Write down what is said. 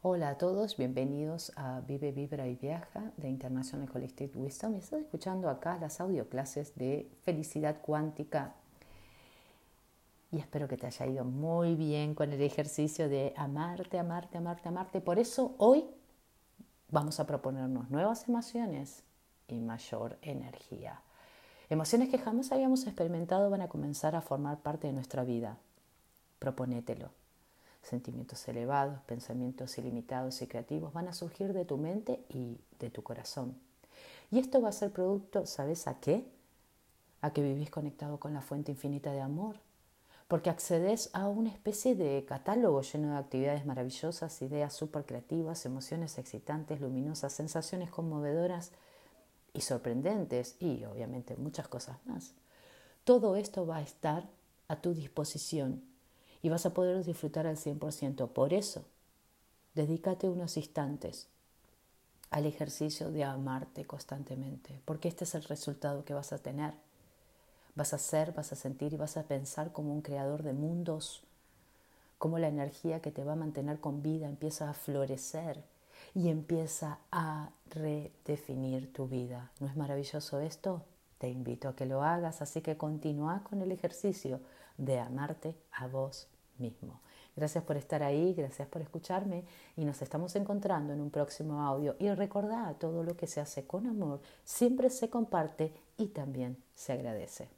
Hola a todos, bienvenidos a Vive, Vibra y Viaja de International Collective Wisdom. Y estoy escuchando acá las audioclases de felicidad cuántica. Y espero que te haya ido muy bien con el ejercicio de amarte, amarte, amarte, amarte. Por eso hoy vamos a proponernos nuevas emociones y mayor energía. Emociones que jamás habíamos experimentado van a comenzar a formar parte de nuestra vida. Proponételo Sentimientos elevados, pensamientos ilimitados y creativos van a surgir de tu mente y de tu corazón. Y esto va a ser producto, ¿sabes a qué? A que vivís conectado con la fuente infinita de amor, porque accedes a una especie de catálogo lleno de actividades maravillosas, ideas súper creativas, emociones excitantes, luminosas, sensaciones conmovedoras y sorprendentes y obviamente muchas cosas más. Todo esto va a estar a tu disposición y vas a poder disfrutar al 100%. Por eso, dedícate unos instantes al ejercicio de amarte constantemente, porque este es el resultado que vas a tener. Vas a ser, vas a sentir y vas a pensar como un creador de mundos, como la energía que te va a mantener con vida empieza a florecer y empieza a redefinir tu vida. ¿No es maravilloso esto? Te invito a que lo hagas, así que continúa con el ejercicio de amarte a vos mismo. Gracias por estar ahí, gracias por escucharme y nos estamos encontrando en un próximo audio. Y recordad, todo lo que se hace con amor siempre se comparte y también se agradece.